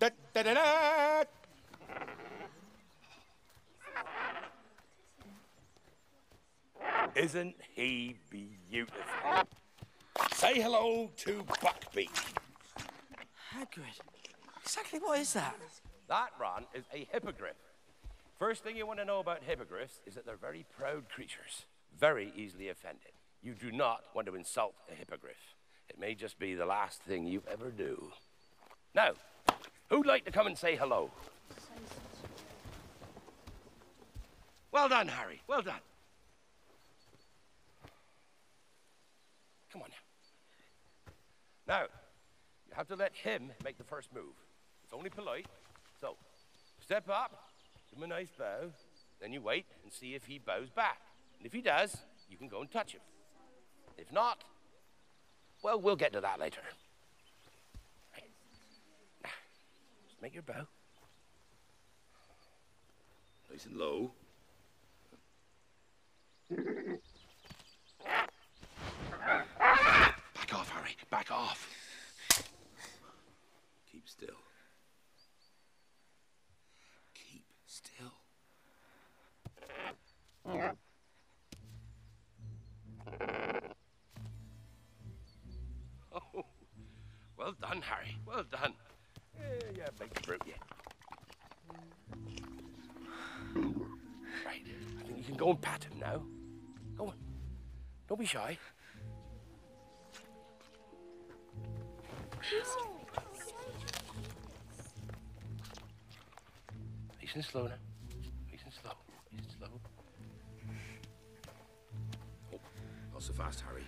Da, da, da, da. Isn't he beautiful? Say hello to Buckbeak. Hagrid. Exactly what is that? That, Ron, is a hippogriff. First thing you want to know about hippogriffs is that they're very proud creatures, very easily offended. You do not want to insult a hippogriff. It may just be the last thing you ever do. Now, who'd like to come and say hello? Well done, Harry. Well done. Come on now. Now, you have to let him make the first move. It's only polite. So, step up, give him a nice bow, then you wait and see if he bows back. And if he does, you can go and touch him. If not, well, we'll get to that later. Right. Now, just make your bow. Nice and low. Back off, Harry. Back off. Keep still. Keep still. Oh, well done, Harry. Well done. Yeah, yeah, big brute, yeah. Right. I think you can go and pat him now. Go on. Don't be shy. Nice and slow now. Nice and slow. Nice and slow. Oh, not so fast, Harry.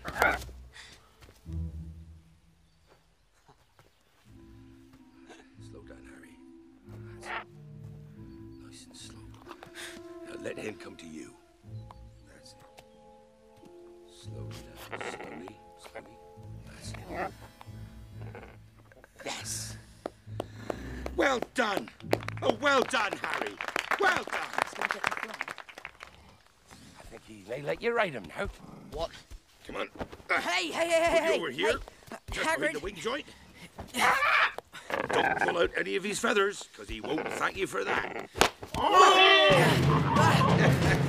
Done, Harry. Well done. I think he may let you ride him now. What? Come on. Uh, hey, hey, hey, hey, Put you hey! over here. Hey, Just behind Hagrid. the wing joint. Ah! Don't pull out any of his feathers, because he won't thank you for that. Well oh!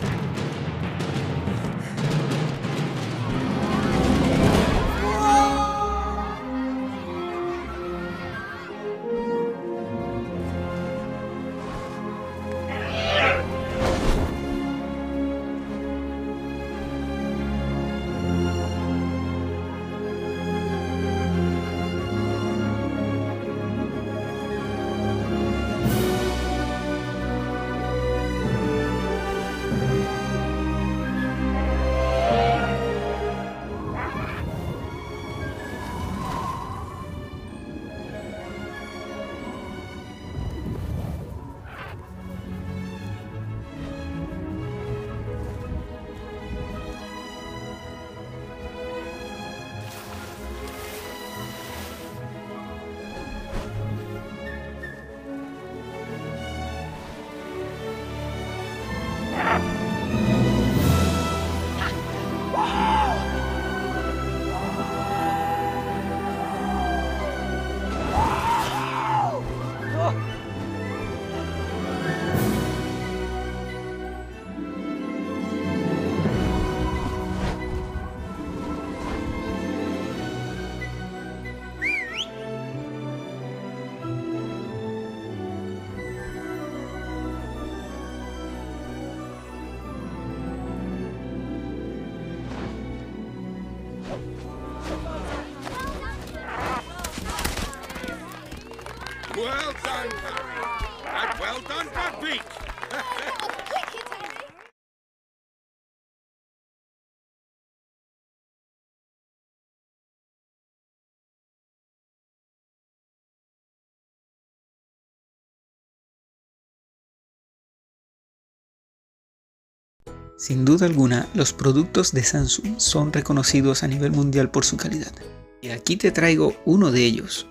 Sin duda alguna, los productos de Samsung son reconocidos a nivel mundial por su calidad. Y aquí te traigo uno de ellos.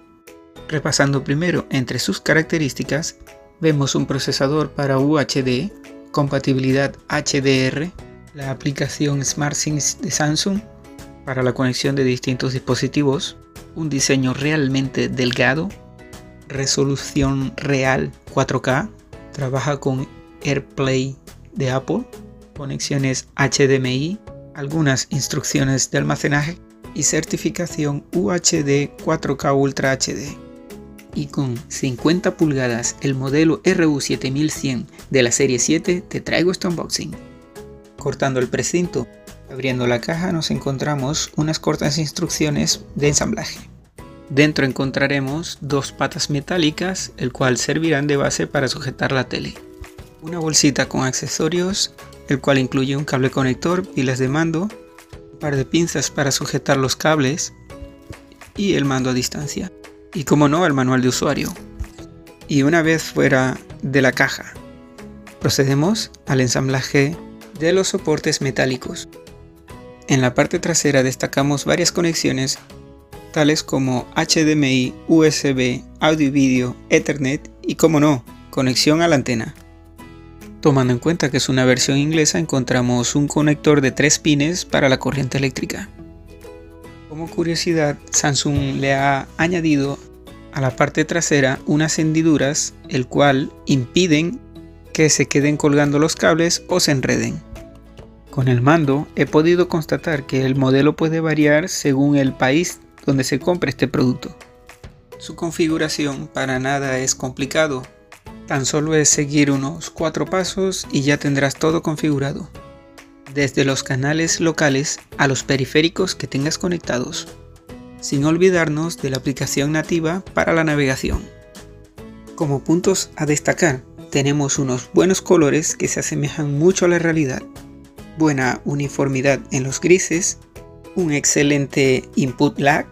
Repasando primero entre sus características, vemos un procesador para UHD, compatibilidad HDR, la aplicación SmartThings de Samsung para la conexión de distintos dispositivos, un diseño realmente delgado, resolución real 4K, trabaja con AirPlay de Apple, conexiones HDMI, algunas instrucciones de almacenaje y certificación UHD 4K Ultra HD. Y con 50 pulgadas el modelo RU7100 de la serie 7 te traigo este unboxing. Cortando el precinto, abriendo la caja nos encontramos unas cortas instrucciones de ensamblaje. Dentro encontraremos dos patas metálicas, el cual servirán de base para sujetar la tele. Una bolsita con accesorios, el cual incluye un cable conector, pilas de mando, un par de pinzas para sujetar los cables y el mando a distancia. Y como no, el manual de usuario. Y una vez fuera de la caja, procedemos al ensamblaje de los soportes metálicos. En la parte trasera destacamos varias conexiones tales como HDMI, USB, audio y Ethernet y como no, conexión a la antena. Tomando en cuenta que es una versión inglesa encontramos un conector de 3 pines para la corriente eléctrica. Como curiosidad, Samsung le ha añadido a la parte trasera unas hendiduras el cual impiden que se queden colgando los cables o se enreden. Con el mando he podido constatar que el modelo puede variar según el país donde se compra este producto. Su configuración para nada es complicado, tan solo es seguir unos cuatro pasos y ya tendrás todo configurado, desde los canales locales a los periféricos que tengas conectados, sin olvidarnos de la aplicación nativa para la navegación. Como puntos a destacar, tenemos unos buenos colores que se asemejan mucho a la realidad, buena uniformidad en los grises un excelente input lag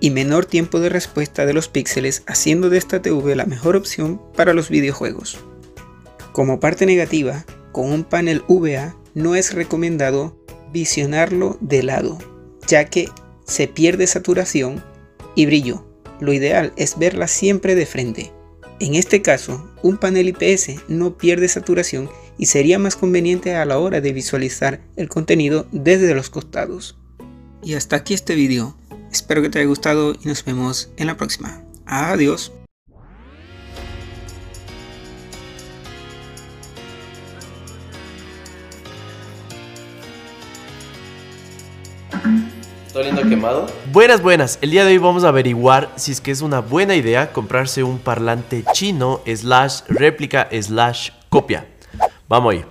y menor tiempo de respuesta de los píxeles haciendo de esta TV la mejor opción para los videojuegos. Como parte negativa, con un panel VA no es recomendado visionarlo de lado, ya que se pierde saturación y brillo. Lo ideal es verla siempre de frente. En este caso, un panel IPS no pierde saturación y sería más conveniente a la hora de visualizar el contenido desde los costados. Y hasta aquí este vídeo. Espero que te haya gustado y nos vemos en la próxima. Adiós. ¿Estoy quemado? Buenas, buenas. El día de hoy vamos a averiguar si es que es una buena idea comprarse un parlante chino slash réplica slash copia. Vamos ahí.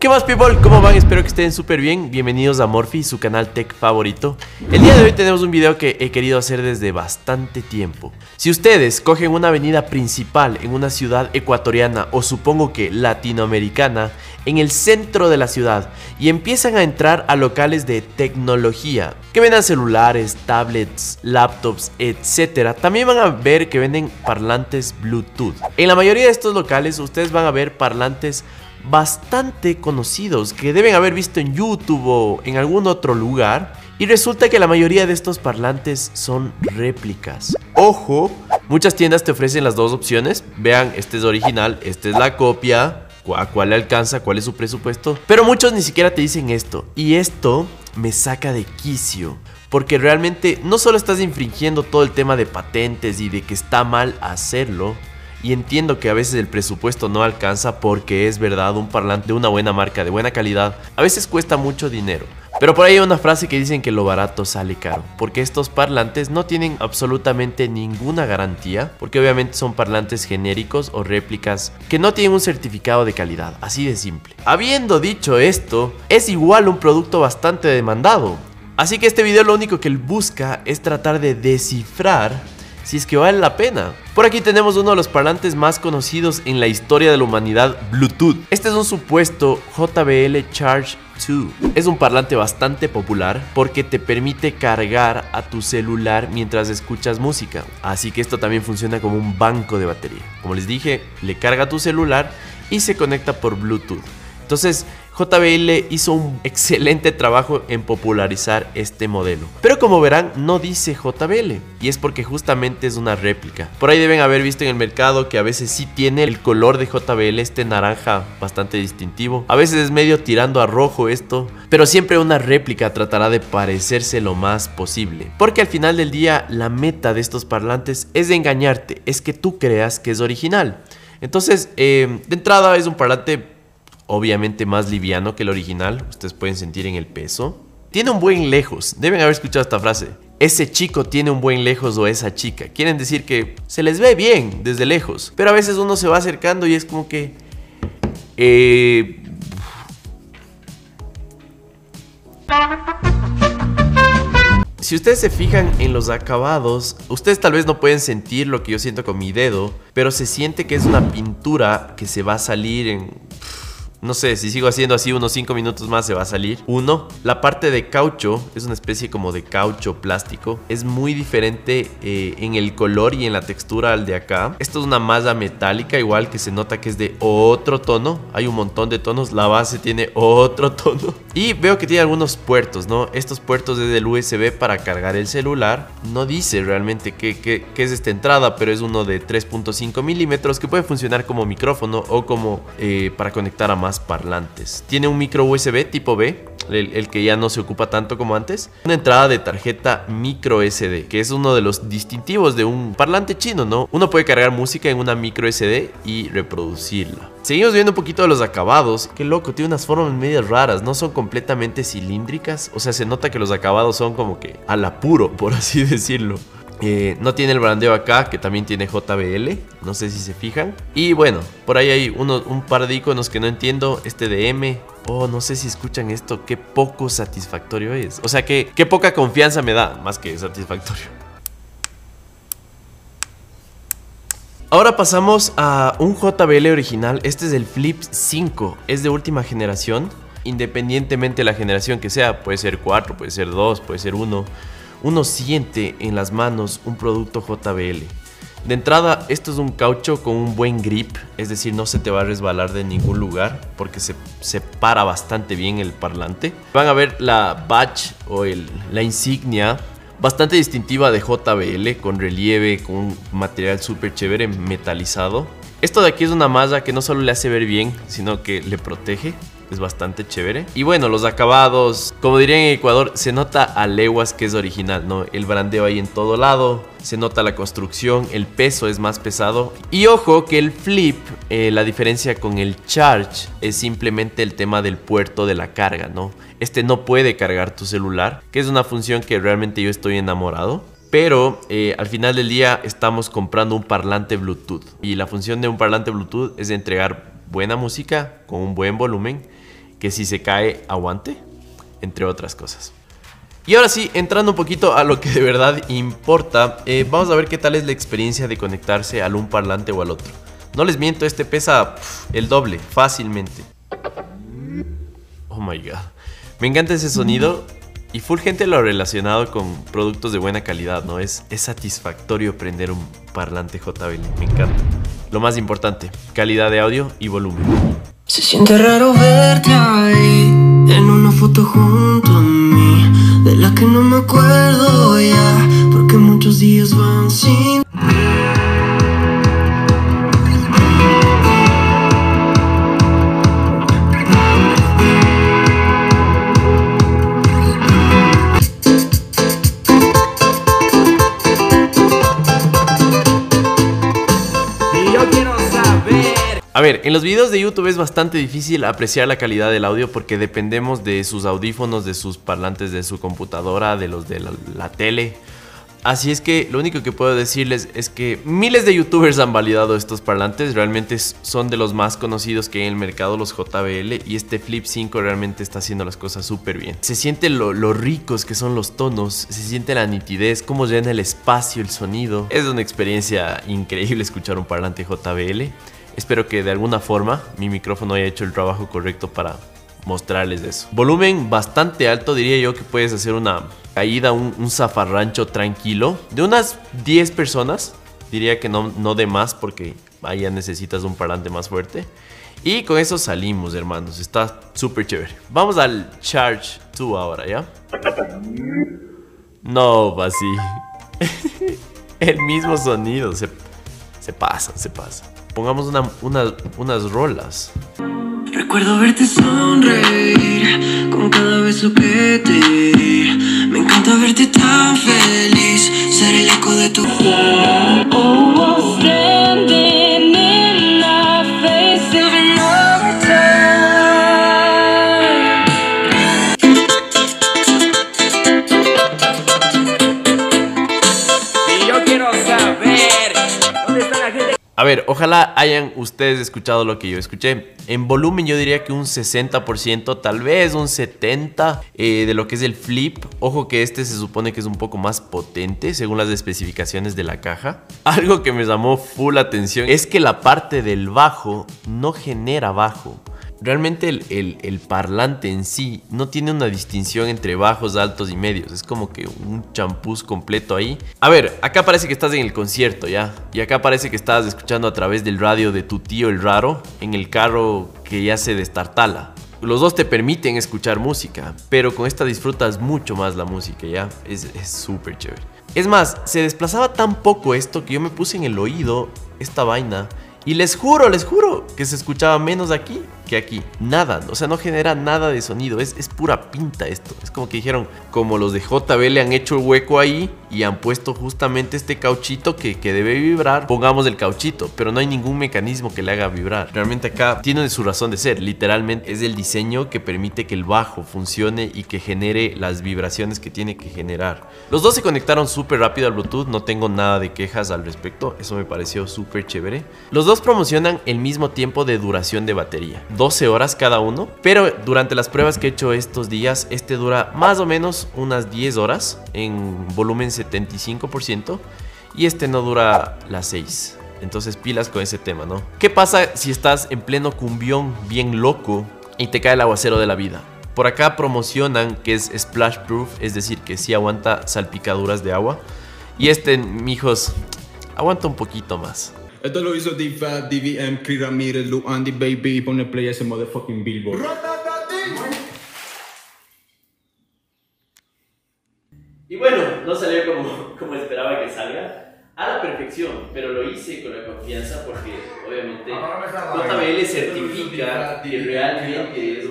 ¿Qué más people? ¿Cómo van? Espero que estén súper bien. Bienvenidos a Morphy, su canal tech favorito. El día de hoy tenemos un video que he querido hacer desde bastante tiempo. Si ustedes cogen una avenida principal en una ciudad ecuatoriana o supongo que latinoamericana, en el centro de la ciudad y empiezan a entrar a locales de tecnología que vendan celulares, tablets, laptops, etc. También van a ver que venden parlantes Bluetooth. En la mayoría de estos locales ustedes van a ver parlantes bastante conocidos que deben haber visto en YouTube o en algún otro lugar. Y resulta que la mayoría de estos parlantes son réplicas. Ojo, muchas tiendas te ofrecen las dos opciones. Vean, este es original, esta es la copia. ¿A cuál le alcanza? ¿Cuál es su presupuesto? Pero muchos ni siquiera te dicen esto. Y esto me saca de quicio. Porque realmente no solo estás infringiendo todo el tema de patentes y de que está mal hacerlo, y entiendo que a veces el presupuesto no alcanza porque es verdad, un parlante de una buena marca, de buena calidad, a veces cuesta mucho dinero. Pero por ahí hay una frase que dicen que lo barato sale caro, porque estos parlantes no tienen absolutamente ninguna garantía, porque obviamente son parlantes genéricos o réplicas que no tienen un certificado de calidad, así de simple. Habiendo dicho esto, es igual un producto bastante demandado. Así que este video lo único que él busca es tratar de descifrar si es que vale la pena. Por aquí tenemos uno de los parlantes más conocidos en la historia de la humanidad, Bluetooth. Este es un supuesto JBL Charge 2. Es un parlante bastante popular porque te permite cargar a tu celular mientras escuchas música. Así que esto también funciona como un banco de batería. Como les dije, le carga a tu celular y se conecta por Bluetooth. Entonces, JBL hizo un excelente trabajo en popularizar este modelo. Pero como verán, no dice JBL, y es porque justamente es una réplica. Por ahí deben haber visto en el mercado que a veces sí tiene el color de JBL, este naranja bastante distintivo. A veces es medio tirando a rojo esto, pero siempre una réplica tratará de parecerse lo más posible. Porque al final del día, la meta de estos parlantes es de engañarte, es que tú creas que es original. Entonces, eh, de entrada es un parlante obviamente más liviano que el original, ustedes pueden sentir en el peso. Tiene un buen lejos, deben haber escuchado esta frase. Ese chico tiene un buen lejos o esa chica. Quieren decir que se les ve bien desde lejos, pero a veces uno se va acercando y es como que... Eh... Si ustedes se fijan en los acabados, ustedes tal vez no pueden sentir lo que yo siento con mi dedo, pero se siente que es una pintura que se va a salir en no sé, si sigo haciendo así unos 5 minutos más se va a salir. Uno, la parte de caucho es una especie como de caucho plástico. Es muy diferente eh, en el color y en la textura al de acá. Esto es una malla metálica igual que se nota que es de otro tono. Hay un montón de tonos. La base tiene otro tono. Y veo que tiene algunos puertos, ¿no? Estos puertos es del USB para cargar el celular. No dice realmente qué, qué, qué es esta entrada, pero es uno de 3.5 milímetros que puede funcionar como micrófono o como eh, para conectar a más parlantes. Tiene un micro USB tipo B, el, que ya no se ocupa tanto como antes. Una entrada de tarjeta micro SD, que es uno de los distintivos de un parlante chino, ¿no? Uno puede cargar música en una micro SD y reproducirla. Seguimos viendo un poquito de los acabados. Qué loco, tiene unas formas medias raras. No son completamente cilíndricas. O sea, se nota que los acabados son como que al apuro, por así decirlo. Eh, no tiene el brandeo acá, que también tiene JBL. No sé si se fijan. Y bueno, por ahí hay uno, un par de iconos que no entiendo. Este de M. Oh, no sé si escuchan esto. Qué poco satisfactorio es. O sea, que qué poca confianza me da, más que satisfactorio. Ahora pasamos a un JBL original. Este es el Flip 5. Es de última generación. Independientemente de la generación que sea. Puede ser 4, puede ser 2, puede ser 1 uno siente en las manos un producto JBL. De entrada, esto es un caucho con un buen grip, es decir, no se te va a resbalar de ningún lugar porque se separa bastante bien el parlante. Van a ver la badge o la insignia bastante distintiva de JBL con relieve, con un material súper chévere metalizado. Esto de aquí es una malla que no solo le hace ver bien, sino que le protege es bastante chévere. Y bueno, los acabados, como diría en Ecuador, se nota a leguas que es original, ¿no? El brandeo ahí en todo lado, se nota la construcción, el peso es más pesado. Y ojo que el flip, eh, la diferencia con el charge es simplemente el tema del puerto de la carga, ¿no? Este no puede cargar tu celular, que es una función que realmente yo estoy enamorado. Pero eh, al final del día estamos comprando un parlante Bluetooth. Y la función de un parlante Bluetooth es entregar buena música con un buen volumen que si se cae aguante, entre otras cosas. Y ahora sí, entrando un poquito a lo que de verdad importa, eh, vamos a ver qué tal es la experiencia de conectarse al un parlante o al otro. No les miento, este pesa el doble, fácilmente. Oh my god. Me encanta ese sonido y full gente lo relacionado con productos de buena calidad, ¿no? Es, es satisfactorio prender un parlante JBL, me encanta. Lo más importante, calidad de audio y volumen. Se siente raro verte ahí, en una foto junto a mí, de la que no me acuerdo ya, porque muchos días van sin... A ver, en los videos de YouTube es bastante difícil apreciar la calidad del audio porque dependemos de sus audífonos, de sus parlantes de su computadora, de los de la, tele. Así es que lo único que puedo decirles es que miles de youtubers han validado estos parlantes, realmente son de los más conocidos que hay en el mercado, los JBL, y este Flip 5 realmente está haciendo las cosas súper bien. Se siente lo, lo, ricos que son los tonos, se siente la nitidez, cómo llena el espacio, el sonido. Es una experiencia increíble escuchar un parlante JBL. Espero que de alguna forma mi micrófono haya hecho el trabajo correcto para mostrarles eso. Volumen bastante alto, diría yo que puedes hacer una caída, un, zafarrancho tranquilo. De unas 10 personas, diría que no, no de más porque ahí ya necesitas un parlante más fuerte. Y con eso salimos, hermanos. Está súper chévere. Vamos al Charge 2 ahora, ¿ya? No, así. El mismo sonido. Se, se pasa, se pasa. Pongamos una, una- unas rolas. Recuerdo verte sonreír con cada beso que te di. Me encanta verte tan feliz, ser el eco de tu A ver, ojalá hayan ustedes escuchado lo que yo escuché. En volumen yo diría que un 60%, tal vez un 70% eh, de lo que es el flip. Ojo que este se supone que es un poco más potente según las especificaciones de la caja. Algo que me llamó full atención es que la parte del bajo no genera bajo. Realmente el, parlante en sí no tiene una distinción entre bajos, altos y medios. Es como que un champús completo ahí. A ver, acá parece que estás en el concierto ya. Y acá parece que estás escuchando a través del radio de tu tío el raro en el carro que ya se destartala. Los dos te permiten escuchar música, pero con esta disfrutas mucho más la música, ¿ya? Es es súper chévere. Es más, se desplazaba tan poco esto que yo me puse en el oído esta vaina y les juro, les juro que se escuchaba menos aquí que aquí. Nada, o sea, no genera nada de sonido. Es, pura pinta esto. Es como que dijeron, como los de JB le han hecho el hueco ahí y han puesto justamente este cauchito que, que debe vibrar, pongamos el cauchito, pero no hay ningún mecanismo que le haga vibrar. Realmente acá tiene su razón de ser. Literalmente es el diseño que permite que el bajo funcione y que genere las vibraciones que tiene que generar. Los dos se conectaron súper rápido al Bluetooth, no tengo nada de quejas al respecto, eso me pareció súper chévere. Los dos promocionan el mismo tiempo de duración de batería, 12 horas cada uno, pero durante las pruebas que he hecho estos días, este dura más o menos unas 10 horas en volumen 75% y este no dura las 6. Entonces pilas con ese tema, ¿no? ¿Qué pasa si estás en pleno cumbión bien loco y te cae el aguacero de la vida? Por acá promocionan que es splash proof, es decir, que sí aguanta salpicaduras de agua. Y este, mijos, aguanta un poquito más. Esto lo hizo D-Fab, DVM, Chris Ramírez, Lou Andy Baby y pone play a ese motherfucking billboard. Y bueno, no salió como, como esperaba que salga. A la perfección, pero lo hice con la confianza porque obviamente JBL certifica que realmente es.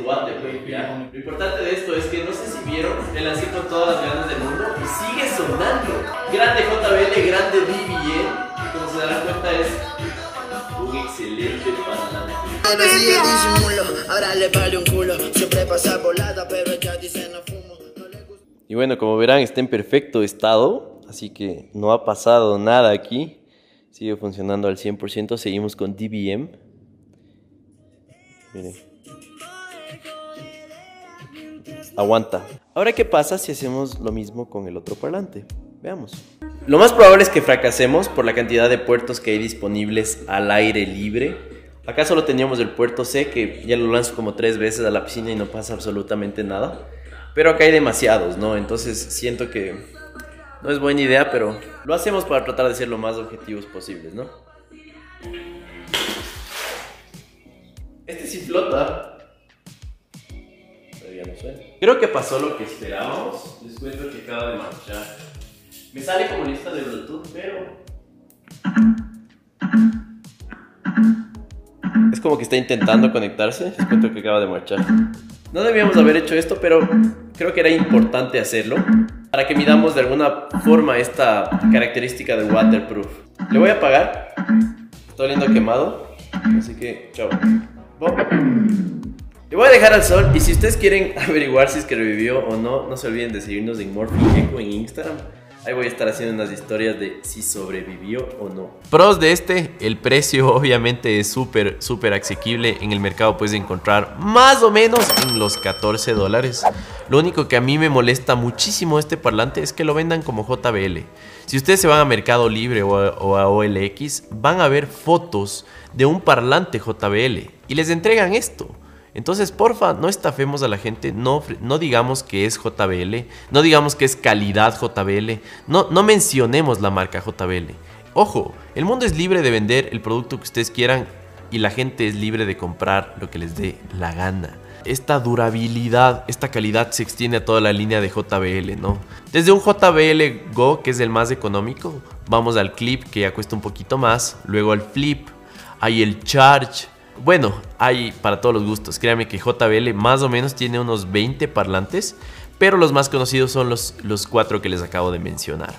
¿ya? Lo importante de esto es que no sé si vieron, me lancé con todas las ganas del mundo y sigue sonando. Grande JBL, grande DBN, como se darán cuenta es un excelente parlante. Decía disimulo, ahora le vale un culo. Siempre pasa volada, pero ella dice no fumo. No le gusta. Y bueno, como verán, está en perfecto estado, así que no ha pasado nada aquí. Sigue funcionando al 100%. Seguimos con DBM. Miren. Aguanta. Ahora, ¿qué pasa si hacemos lo mismo con el otro parlante? Veamos. Lo más probable es que fracasemos por la cantidad de puertos que hay disponibles al aire libre. Acá solo teníamos el puerto C, que ya lo lanzo como tres veces a la piscina y no pasa absolutamente nada. Pero acá hay demasiados, ¿no? Entonces siento que no es buena idea, pero lo hacemos para tratar de ser lo más objetivos posibles, ¿no? Este sí flota. Todavía no suena. Creo que pasó lo que esperábamos. Les cuento que acaba de marchar. Me sale como lista de Bluetooth, pero... Es como que está intentando conectarse. Cuento que acaba de marchar. No debíamos haber hecho esto, pero creo que era importante hacerlo para que midamos de alguna forma esta característica de waterproof. Le voy a apagar. Está oliendo quemado. Así que, chao. Le voy a dejar al sol y si ustedes quieren averiguar si es que revivió o no, no se olviden de seguirnos en Morphy Echo en Instagram. Ahí voy a estar haciendo unas historias de si sobrevivió o no. Pros de este, el precio obviamente es súper, súper asequible. En el mercado puedes encontrar más o menos en los 14 dólares. Lo único que a mí me molesta muchísimo este parlante es que lo vendan como JBL. Si ustedes se van a Mercado Libre o a, o a OLX, van a ver fotos de un parlante JBL y les entregan esto. Entonces, porfa, no estafemos a la gente, no, no digamos que es JBL, no digamos que es calidad JBL, no, no mencionemos la marca JBL. Ojo, el mundo es libre de vender el producto que ustedes quieran y la gente es libre de comprar lo que les dé la gana. Esta durabilidad, esta calidad se extiende a toda la línea de JBL, ¿no? Desde un JBL Go, que es el más económico, vamos al Clip, que ya cuesta un poquito más, luego al Flip, hay el Charge, bueno, hay para todos los gustos. Créanme que JBL más o menos tiene unos 20 parlantes, pero los más conocidos son los, los cuatro que les acabo de mencionar.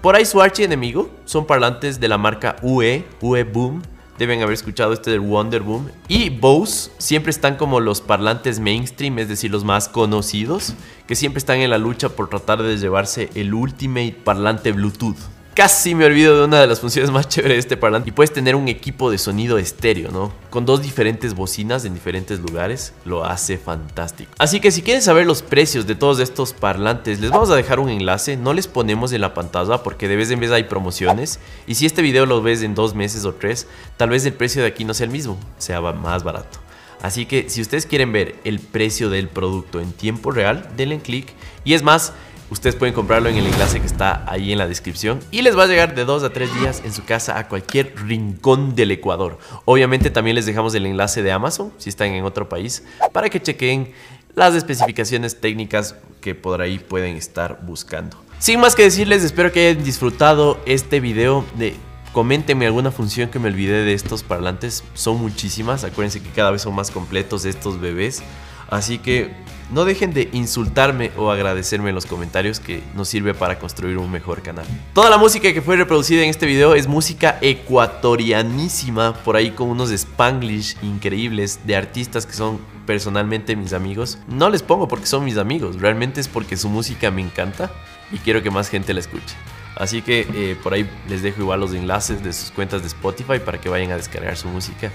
Por ahí su enemigo son parlantes de la marca UE, UE Boom. Deben haber escuchado este del Wonder Boom. Y Bose siempre están como los parlantes mainstream, es decir, los más conocidos, que siempre están en la lucha por tratar de llevarse el ultimate parlante Bluetooth. Casi me olvido de una de las funciones más chéveres de este parlante. Y puedes tener un equipo de sonido estéreo, ¿no? Con dos diferentes bocinas en diferentes lugares. Lo hace fantástico. Así que si quieren saber los precios de todos estos parlantes, les vamos a dejar un enlace. No les ponemos en la pantalla porque de vez en vez hay promociones. Y si este video lo ves en dos meses o tres, tal vez el precio de aquí no sea el mismo, sea más barato. Así que si ustedes quieren ver el precio del producto en tiempo real, denle clic. Y es más, Ustedes pueden comprarlo en el enlace que está ahí en la descripción y les va a llegar de 2 a 3 días en su casa a cualquier rincón del Ecuador. Obviamente también les dejamos el enlace de Amazon si están en otro país para que chequen las especificaciones técnicas que por ahí pueden estar buscando. Sin más que decirles, espero que hayan disfrutado este video de Coméntenme alguna función que me olvidé de estos parlantes. Son muchísimas. Acuérdense que cada vez son más completos estos bebés. Así que no dejen de insultarme o agradecerme en los comentarios que nos sirve para construir un mejor canal. Toda la música que fue reproducida en este video es música ecuatorianísima, por ahí con unos spanglish increíbles de artistas que son personalmente mis amigos. No les pongo porque son mis amigos, realmente es porque su música me encanta y quiero que más gente la escuche. Así que eh, por ahí les dejo igual los enlaces de sus cuentas de Spotify para que vayan a descargar su música.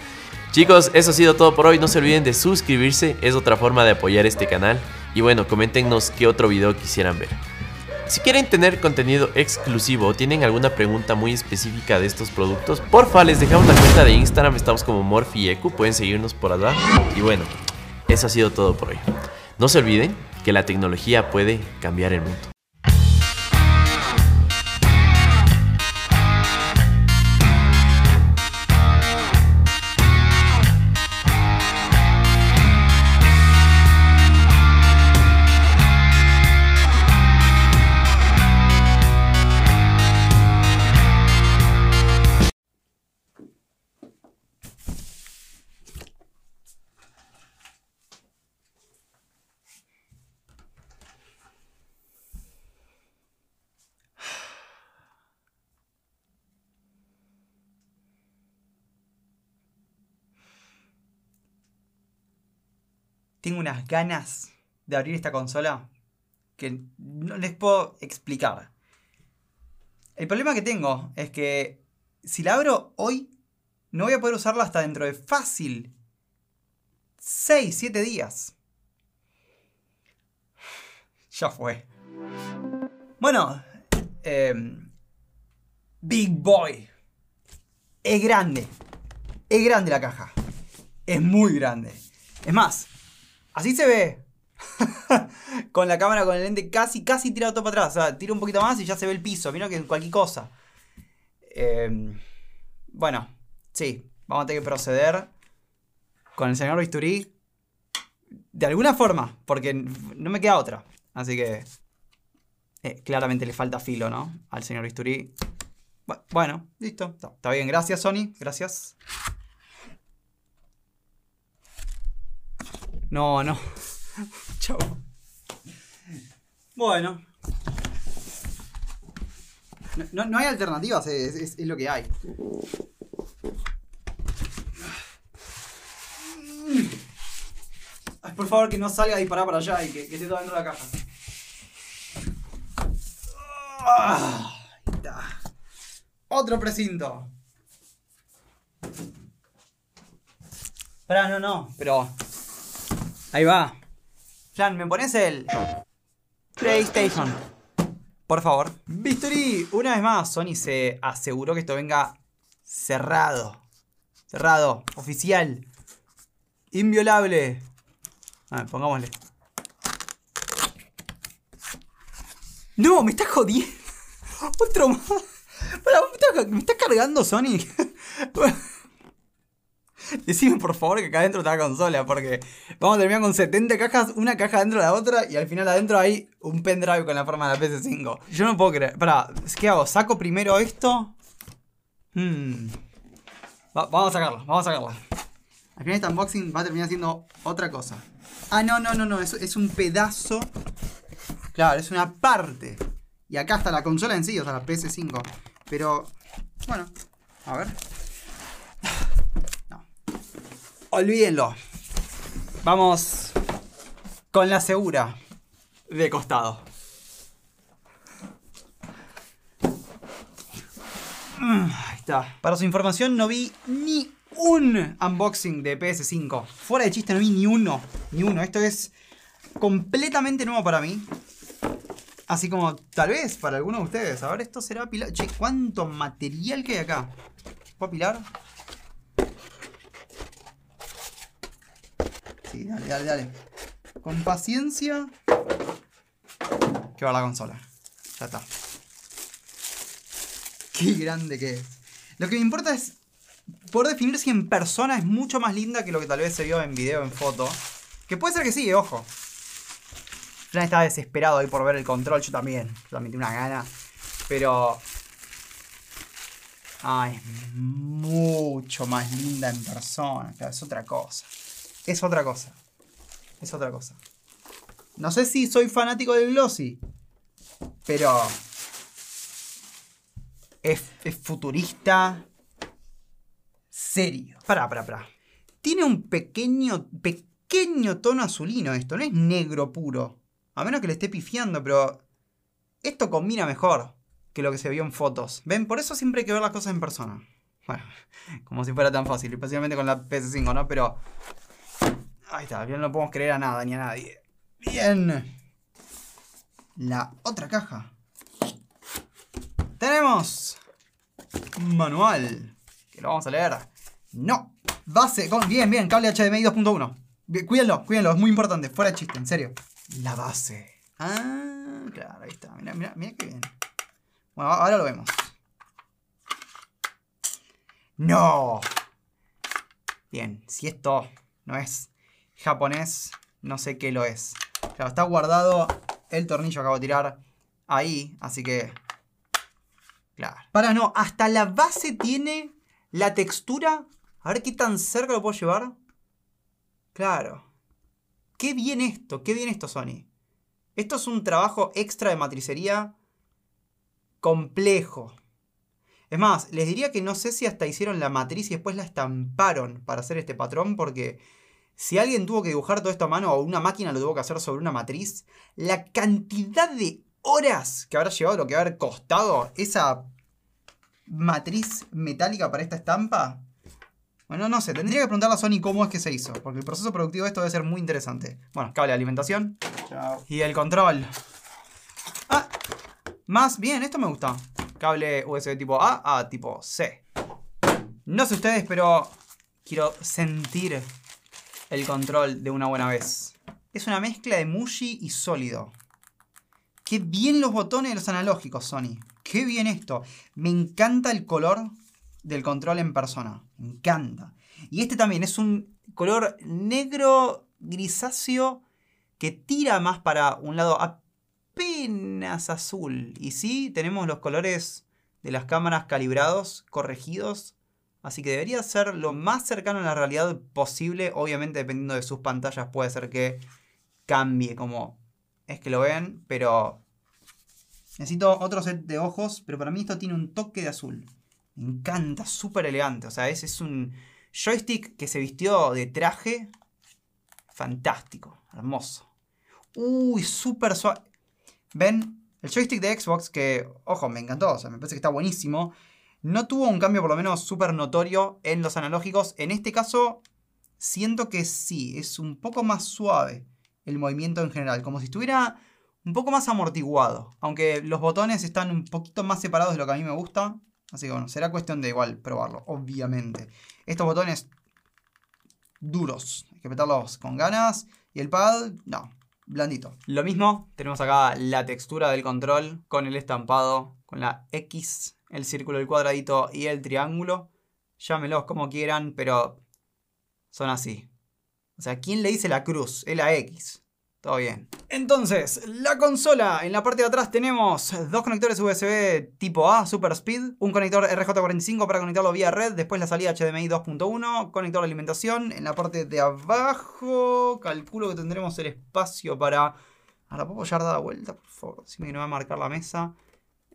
Chicos, eso ha sido todo por hoy. No se olviden de suscribirse, es otra forma de apoyar este canal. Y bueno, coméntenos qué otro video quisieran ver. Si quieren tener contenido exclusivo o tienen alguna pregunta muy específica de estos productos, porfa les dejamos la cuenta de Instagram, estamos como Morfieku, pueden seguirnos por allá. Y bueno, eso ha sido todo por hoy. No se olviden que la tecnología puede cambiar el mundo. Tengo unas ganas de abrir esta consola que no les puedo explicar. El problema que tengo es que si la abro hoy, no voy a poder usarla hasta dentro de fácil 6, 7 días. Ya fue. Bueno, em, Big Boy. Es grande. Es grande la caja. Es muy grande. Es más, Así se ve. con la cámara, con el lente casi, casi tirado todo para atrás. O sea, tiro un poquito más y ya se ve el piso. Mira que cualquier cosa. Em, bueno, sí. Vamos a tener que proceder con el señor Bisturí. De alguna forma. Porque no me queda otra. Así que... Eh, claramente le falta filo, ¿no? Al señor Bisturí. Bueno, listo. Está bien. Gracias, Sony. Gracias. No, no. Chau. Bueno. No, no, hay alternativas, es, es, lo que hay. por favor, que no salga a disparar para allá y que, esté todo dentro de la caja. Otro precinto. Espera, no, no, pero Ahí va. Jan, ¿me pones el PlayStation? Por favor. Victory, una vez más, Sony se aseguró que esto venga cerrado. Cerrado, oficial. Inviolable. A ver, pongámosle. No, me está jodiendo. Otro más. me está, me está cargando Sony. Decime por favor que acá adentro está la consola, porque vamos a terminar con 70 cajas, una caja dentro de la otra, y al final adentro hay un pendrive con la forma de la PS5. Yo no puedo creer. Pará, ¿qué hago? ¿Saco primero esto? Hmm. Va- vamos a sacarlo, vamos a sacarlo. Al final este unboxing va a terminar siendo otra cosa. Ah, no, no, no, no, es, es un pedazo. Claro, es una parte. Y acá está la consola en sí, o sea, la PS5. Pero, bueno, a ver. No. Olvídenlo. Vamos con la segura de costado. Mm, Ahí está. Para su información, no vi ni un unboxing de PS5. Fuera de chiste, no vi ni uno. Ni uno. Esto es completamente nuevo para mí. Así como tal vez para algunos de ustedes. A ver, esto será pilar. Che, cuánto material que hay acá. ¿Puedo pilar? Dale, dale, dale. Con paciencia. Que va la consola. Ya está. Qué grande que es. Lo que me importa es poder definir si en persona es mucho más linda que lo que tal vez se vio en video, en foto. Que puede ser que sí, ojo. Fran estaba desesperado ahí por ver el control, yo también. Yo también tengo una gana. Pero. Ay, es mucho más linda en persona. Es otra cosa. Es otra cosa. Es otra cosa. No sé si soy fanático del glossy. Pero. Es, es futurista. Serio. Pará, pará, pará. Tiene un pequeño, pequeño tono azulino esto. No es negro puro. A menos que le esté pifiando, pero. Esto combina mejor que lo que se vio en fotos. ¿Ven? Por eso siempre hay que ver las cosas en persona. Bueno, como si fuera tan fácil, especialmente con la PS5, ¿no? Pero. Ahí está, bien, no podemos creer a nada ni a nadie. Bien. La otra caja. Tenemos. Manual. Que lo vamos a leer. No. Base. Bien, bien. Cable HDMI 2.1. Bien, Cuídenlo, cuídenlo. Es muy importante. Fuera de chiste, en serio. La base. Ah, claro, ahí está. Mira, mira, mira qué bien. Bueno, ahora lo vemos. No. Bien, si esto no es japonés, no sé qué lo es. Claro, está guardado el tornillo que acabo de tirar ahí, así que... Claro. Para, no, hasta la base tiene la textura. A ver qué tan cerca lo puedo llevar. Claro. Qué bien esto, qué bien esto, Sony. Esto es un trabajo extra de matricería complejo. Es más, les diría que no sé si hasta hicieron la matriz y después la estamparon para hacer este patrón, porque si alguien tuvo que dibujar todo esto a mano o una máquina lo tuvo que hacer sobre una matriz, la cantidad de horas que habrá llevado, lo que habrá costado esa matriz metálica para esta estampa. Bueno, no sé, tendría que preguntarle a Sony cómo es que se hizo, porque el proceso productivo de esto debe ser muy interesante. Bueno, cable de alimentación. Y el control. Ah, más bien, esto me gusta. Cable USB tipo A a tipo C. No sé ustedes, pero quiero sentir el control de una buena vez. Es una mezcla de mushy y sólido. Qué bien los botones de los analógicos, Sony. Qué bien esto. Me encanta el color del control en persona. Me encanta. Y este también es un color negro grisáceo que tira más para un lado apenas azul. Y sí, tenemos los colores de las cámaras calibrados, corregidos. Así que debería ser lo más cercano a la realidad posible. Obviamente, dependiendo de sus pantallas, puede ser que cambie como es que lo ven. Pero necesito otro set de ojos. Pero para mí esto tiene un toque de azul. Me encanta, súper elegante. O sea, ese es un joystick que se vistió de traje. Fantástico, hermoso. Uy, súper suave. ¿Ven? El joystick de Xbox, que, ojo, me encantó, o sea, me parece que está buenísimo. No tuvo un cambio por lo menos súper notorio en los analógicos. En este caso, siento que sí, es un poco más suave el movimiento en general. Como si estuviera un poco más amortiguado. Aunque los botones están un poquito más separados de lo que a mí me gusta. Así que bueno, será cuestión de igual probarlo, obviamente. Estos botones duros, hay que apretarlos con ganas. Y el pad, no, blandito. Lo mismo, tenemos acá la textura del control con el estampado, con la X, el círculo, el cuadradito y el triángulo. Llámelos como quieran, pero son así. O sea, ¿quién le dice la cruz? Es la X. Todo bien. Entonces, la consola. En la parte de atrás tenemos dos conectores USB tipo A, Super Speed. Un conector RJ45 para conectarlo vía red. Después la salida HDMI 2.1. Conector de alimentación. En la parte de abajo, calculo que tendremos el espacio para... Ahora, ¿puedo ya dar la vuelta? Por favor, si me no va a marcar la mesa.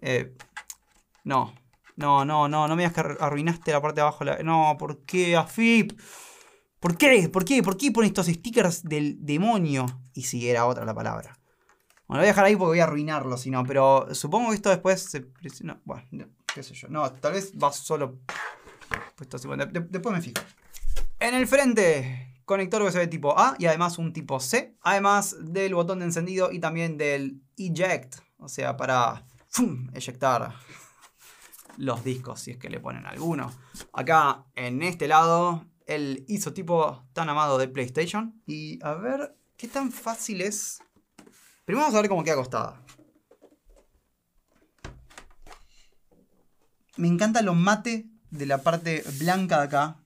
Eh, no. No, no, no, no me digas que arruinaste la parte de abajo. No, ¿por qué, AFIP? ¿Por qué? ¿Por qué? ¿Por qué pones estos stickers del demonio? Y si era otra la palabra. Bueno, lo voy a dejar ahí porque voy a arruinarlo, si no. Pero supongo que esto después se... No, bueno, qué sé yo. No, tal vez va solo... Después me fijo. En el frente, conector USB tipo A y además un tipo C. Además del botón de encendido y también del eject. O sea, para ¡fum! eyectar los discos si es que le ponen alguno. Acá en este lado el isotipo tan amado de PlayStation. Y a ver qué tan fácil es. Primero vamos a ver cómo queda acostada. Me encanta lo mate de la parte blanca de acá.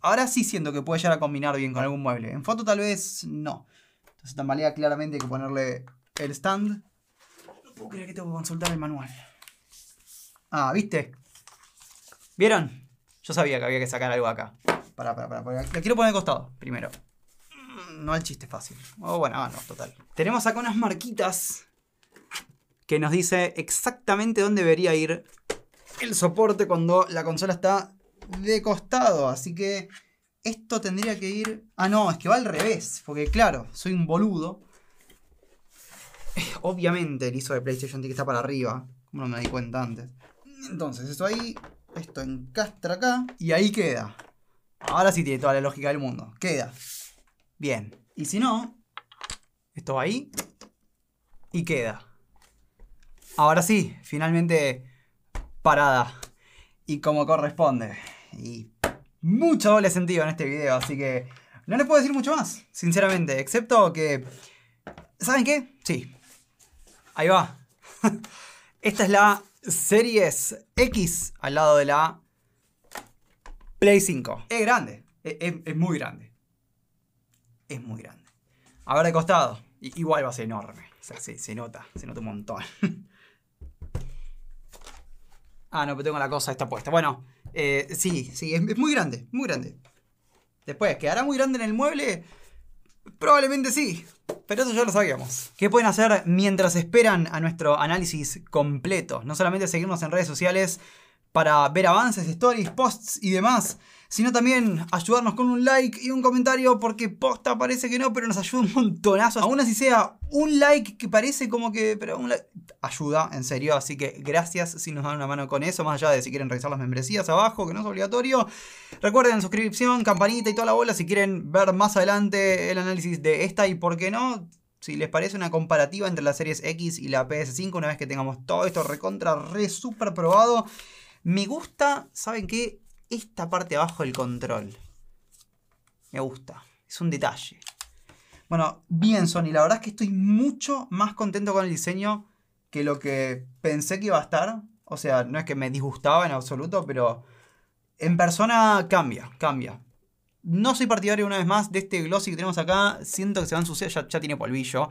Ahora sí siento que puede llegar a combinar bien con algún mueble. En foto tal vez no. Entonces tambalea claramente hay que ponerle el stand. No puedo creer que tengo que consultar el manual. Ah, ¿viste? ¿Vieron? Yo sabía que había que sacar algo acá. Para, para, para. Le quiero poner al costado, primero. Mm, no al chiste fácil. Oh, bueno, ah, total. Tenemos acá unas marquitas que nos dice exactamente dónde debería ir el soporte cuando la consola está de costado. Así que esto tendría que ir... Ah, no, es que va al revés. Porque claro, soy un boludo. Obviamente el ISO de PlayStation tiene que estar para arriba. Como no me di cuenta antes. Entonces, eso ahí esto encastra acá y ahí queda. Ahora sí tiene toda la lógica del mundo. Queda. Bien. Y si no, esto va ahí y queda. Ahora sí, finalmente parada. Y como corresponde. Y mucho doble sentido en este video, así que no les puedo decir mucho más, sinceramente. Excepto que... ¿Saben qué? Sí. Ahí va. Esta es la Series X al lado de la Play 5. Es grande, es, muy grande. Es muy grande. A ver de costado, igual va a ser enorme. Sí, se nota, se nota un montón. ah, no, pero tengo la cosa esta puesta. Bueno, eh, sí, sí, es muy grande, muy grande. Después, ¿quedará muy grande en el mueble? Probablemente sí, pero eso ya lo sabíamos. ¿Qué pueden hacer mientras esperan a nuestro análisis completo? No solamente seguirnos en redes sociales para ver avances, stories, posts y demás, sino también ayudarnos con un like y un comentario porque posta parece que no, pero nos ayuda un montonazo. Aún así sea un like que parece como que, pero un like ayuda, en serio, así que gracias si nos dan una mano con eso, más allá de si quieren revisar las membresías abajo, que no es obligatorio. Recuerden suscripción, campanita y toda la bola si quieren ver más adelante el análisis de esta y por qué no, si les parece una comparativa entre las series X y la PS5 una vez que tengamos todo esto recontra, re super probado. Me gusta, ¿saben qué? Esta parte de abajo del control. Me gusta. Es un detalle. Bueno, bien Sony, la verdad es que estoy mucho más contento con el diseño que lo que pensé que iba a estar. O sea, no es que me disgustaba en absoluto, pero en persona cambia, cambia. No soy partidario una vez más de este glossy que tenemos acá. Siento que se va a ensuciar, ya, ya tiene polvillo.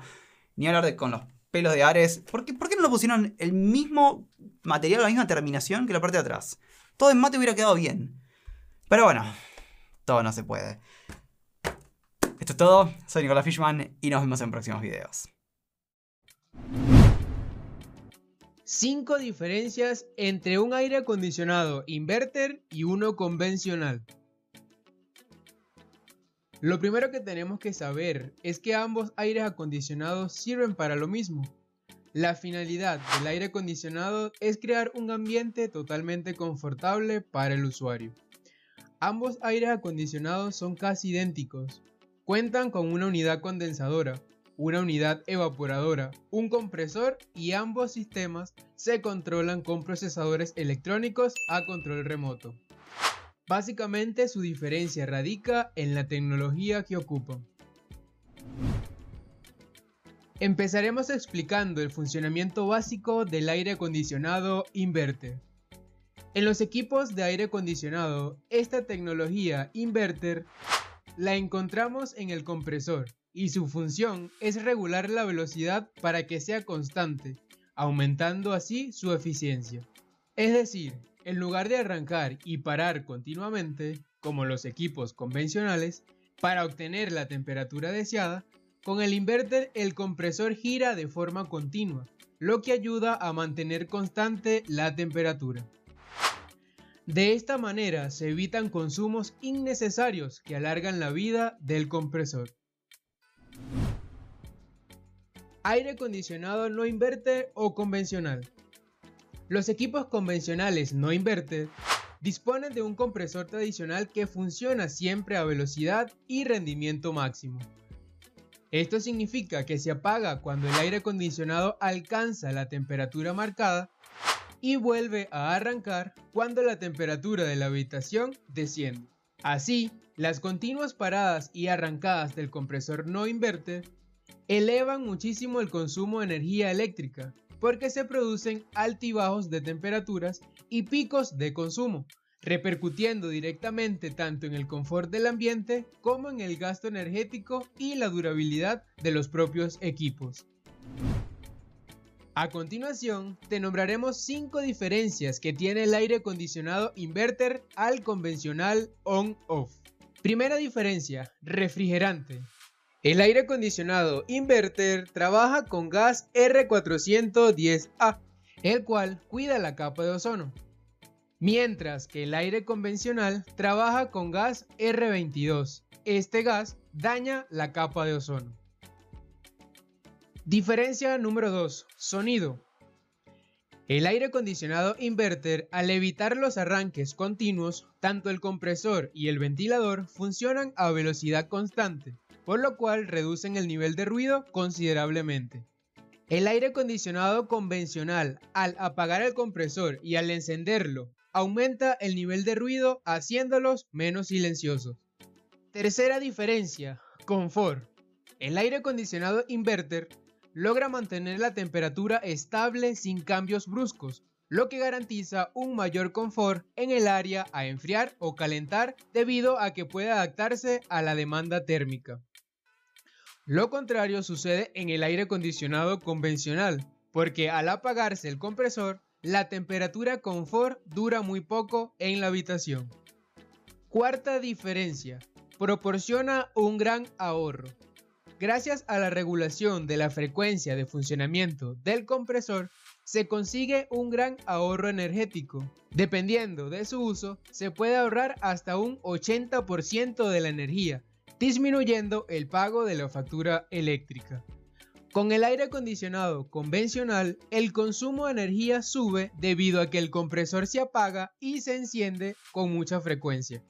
Ni hablar de con los pelos de Ares. ¿Por qué, no lo pusieron el mismo material, la misma terminación que la parte de atrás? Todo en mate hubiera quedado bien. Pero bueno, todo no se puede. Esto es todo, soy Nicolás Fishman y nos vemos en próximos videos. 5 diferencias entre un aire acondicionado inverter y uno convencional. Lo primero que tenemos que saber es que ambos aires acondicionados sirven para lo mismo. La finalidad del aire acondicionado es crear un ambiente totalmente confortable para el usuario. Ambos aires acondicionados son casi idénticos. Cuentan con una unidad condensadora, una unidad evaporadora, un compresor y ambos sistemas se controlan con procesadores electrónicos a control remoto. Básicamente su diferencia radica en la tecnología que ocupan. Empezaremos explicando el funcionamiento básico del aire acondicionado inverter. En los equipos de aire acondicionado, esta tecnología inverter la encontramos en el compresor y su función es regular la velocidad para que sea constante, aumentando así su eficiencia. Es decir, en lugar de arrancar y parar continuamente, como los equipos convencionales, para obtener la temperatura deseada, con el inverter el compresor gira de forma continua, lo que ayuda a mantener constante la temperatura. De esta manera se evitan consumos innecesarios que alargan la vida del compresor. Aire acondicionado no inverter o convencional. Los equipos convencionales no inverter disponen de un compresor tradicional que funciona siempre a velocidad y rendimiento máximo. Esto significa que se apaga cuando el aire acondicionado alcanza la temperatura marcada y vuelve a arrancar cuando la temperatura de la habitación desciende. Así, las continuas paradas y arrancadas del compresor no inverter elevan muchísimo el consumo de energía eléctrica porque se producen altibajos de temperaturas y picos de consumo, repercutiendo directamente tanto en el confort del ambiente como en el gasto energético y la durabilidad de los propios equipos. A continuación, te nombraremos 5 diferencias que tiene el aire acondicionado inverter al convencional on-off. Primera diferencia, refrigerante. El aire acondicionado inverter trabaja con gas R410A, el cual cuida la capa de ozono, mientras que el aire convencional trabaja con gas R22. Este gas daña la capa de ozono. Diferencia número 2. Sonido. El aire acondicionado inverter, al evitar los arranques continuos, tanto el compresor y el ventilador funcionan a velocidad constante, por lo cual reducen el nivel de ruido considerablemente. El aire acondicionado convencional, al apagar el compresor y al encenderlo, aumenta el nivel de ruido haciéndolos menos silenciosos. Tercera diferencia, confort. El aire acondicionado inverter logra mantener la temperatura estable sin cambios bruscos, lo que garantiza un mayor confort en el área a enfriar o calentar debido a que puede adaptarse a la demanda térmica. Lo contrario sucede en el aire acondicionado convencional, porque al apagarse el compresor, la temperatura confort dura muy poco en la habitación. Cuarta diferencia, proporciona un gran ahorro. Gracias a la regulación de la frecuencia de funcionamiento del compresor, se consigue un gran ahorro energético. Dependiendo de su uso, se puede ahorrar hasta un 80% de la energía, disminuyendo el pago de la factura eléctrica. Con el aire acondicionado convencional, el consumo de energía sube debido a que el compresor se apaga y se enciende con mucha frecuencia.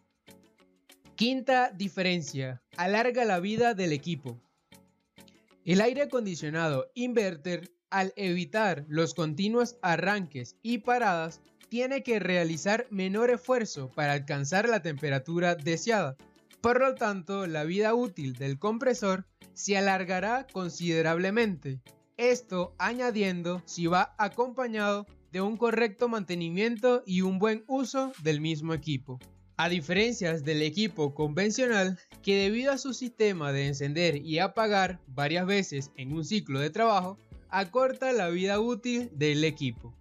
Quinta diferencia, alarga la vida del equipo. El aire acondicionado inverter, al evitar los continuos arranques y paradas, tiene que realizar menor esfuerzo para alcanzar la temperatura deseada, por lo tanto, la vida útil del compresor se alargará considerablemente. Esto añadiendo si va acompañado de un correcto mantenimiento y un buen uso del mismo equipo. A diferencia del equipo convencional, que debido a su sistema de encender y apagar varias veces en un ciclo de trabajo, acorta la vida útil del equipo.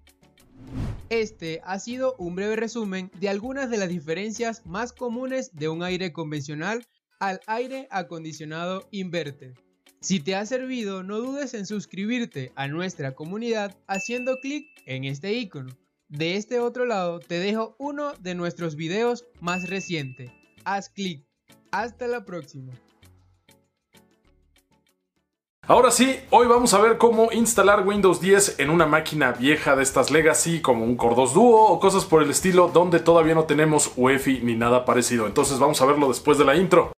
Este ha sido un breve resumen de algunas de las diferencias más comunes de un aire convencional al aire acondicionado inverter. Si te ha servido, no dudes en suscribirte a nuestra comunidad haciendo clic en este icono. De este otro lado te dejo uno de nuestros videos más reciente. Haz clic. Hasta la próxima. Ahora sí, hoy vamos a ver cómo instalar Windows 10 en una máquina vieja de estas Legacy como un Core 2 Duo o cosas por el estilo donde todavía no tenemos UEFI ni nada parecido. Entonces vamos a verlo después de la intro.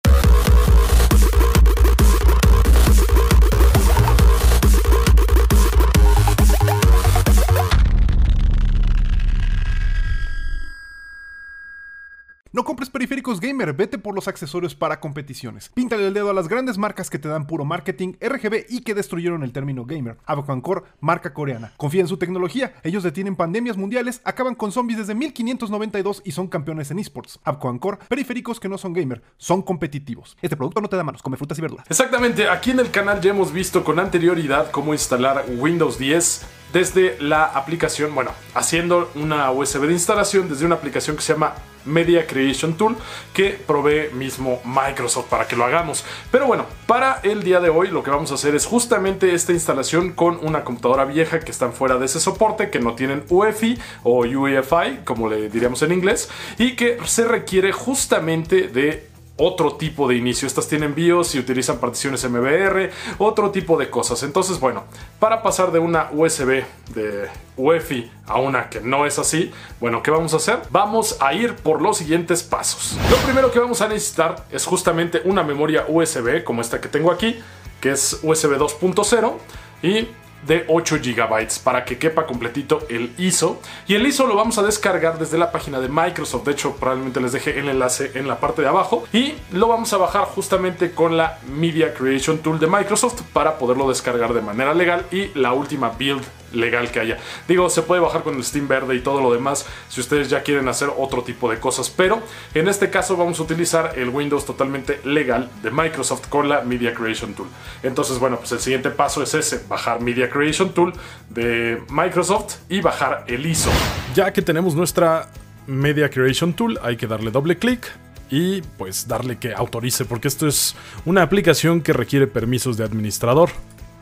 Periféricos gamer, vete por los accesorios para competiciones. Píntale el dedo a las grandes marcas que te dan puro marketing, RGB y que destruyeron el término gamer. Avocancor, marca coreana. Confía en su tecnología, ellos detienen pandemias mundiales, acaban con zombies desde 1592 y son campeones en esports. Avocancor, periféricos que no son gamer, son competitivos. Este producto no te da manos, come frutas y verduras. Exactamente, aquí en el canal ya hemos visto con anterioridad cómo instalar Windows 10 desde la aplicación, bueno, haciendo una USB de instalación desde una aplicación que se llama Media Creation Tool que provee mismo Microsoft para que lo hagamos. Pero bueno, para el día de hoy lo que vamos a hacer es justamente esta instalación con una computadora vieja que están fuera de ese soporte, que no tienen UEFI o UEFI, como le diríamos en inglés, y que se requiere justamente de otro tipo de inicio. Estas tienen BIOS y utilizan particiones MBR, otro tipo de cosas. Entonces, bueno, para pasar de una USB de UEFI a una que no es así, bueno, ¿qué vamos a hacer? Vamos a ir por los siguientes pasos. Lo primero que vamos a necesitar es justamente una memoria USB como esta que tengo aquí, que es USB 2.0 y de 8 GB para que quepa completito el ISO. Y el ISO lo vamos a descargar desde la página de Microsoft. De hecho, probablemente les deje el enlace en la parte de abajo. Y lo vamos a bajar justamente con la Media Creation Tool de Microsoft para poderlo descargar de manera legal y la última build legal que haya. Digo, se puede bajar con el Steam verde y todo lo demás si ustedes ya quieren hacer otro tipo de cosas, pero en este caso vamos a utilizar el Windows totalmente legal de Microsoft con la Media Creation Tool. Entonces, bueno, pues el siguiente paso es ese, bajar Media Creation Tool de Microsoft y bajar el ISO. Ya que tenemos nuestra Media Creation Tool, hay que darle doble clic y pues darle que autorice porque esto es una aplicación que requiere permisos de administrador.